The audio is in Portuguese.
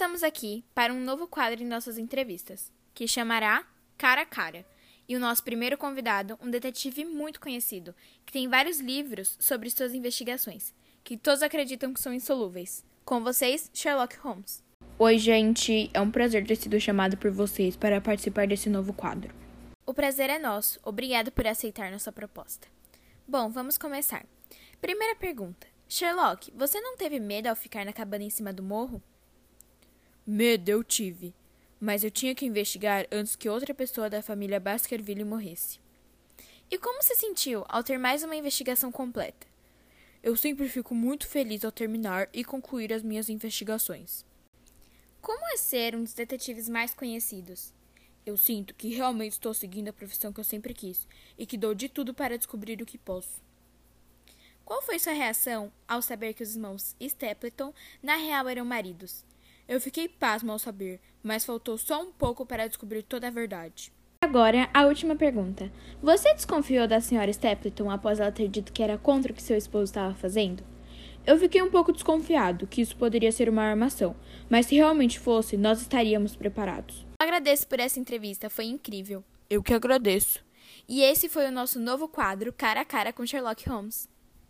estamos aqui para um novo quadro em nossas entrevistas, que chamará Cara a Cara. E o nosso primeiro convidado, um detetive muito conhecido, que tem vários livros sobre suas investigações, que todos acreditam que são insolúveis. Com vocês, Sherlock Holmes. Oi, gente. É um prazer ter sido chamado por vocês para participar desse novo quadro. O prazer é nosso. Obrigado por aceitar nossa proposta. Bom, vamos começar. Primeira pergunta. Sherlock, você não teve medo ao ficar na cabana em cima do morro? Medo eu tive, mas eu tinha que investigar antes que outra pessoa da família Baskerville morresse. E como se sentiu ao ter mais uma investigação completa? Eu sempre fico muito feliz ao terminar e concluir as minhas investigações. Como é ser um dos detetives mais conhecidos? Eu sinto que realmente estou seguindo a profissão que eu sempre quis e que dou de tudo para descobrir o que posso. Qual foi sua reação ao saber que os irmãos Stapleton na real eram maridos? Eu fiquei pasmo ao saber, mas faltou só um pouco para descobrir toda a verdade. Agora, a última pergunta. Você desconfiou da senhora Stapleton após ela ter dito que era contra o que seu esposo estava fazendo? Eu fiquei um pouco desconfiado que isso poderia ser uma armação, mas se realmente fosse, nós estaríamos preparados. Agradeço por essa entrevista, foi incrível. Eu que agradeço. E esse foi o nosso novo quadro Cara a Cara com Sherlock Holmes.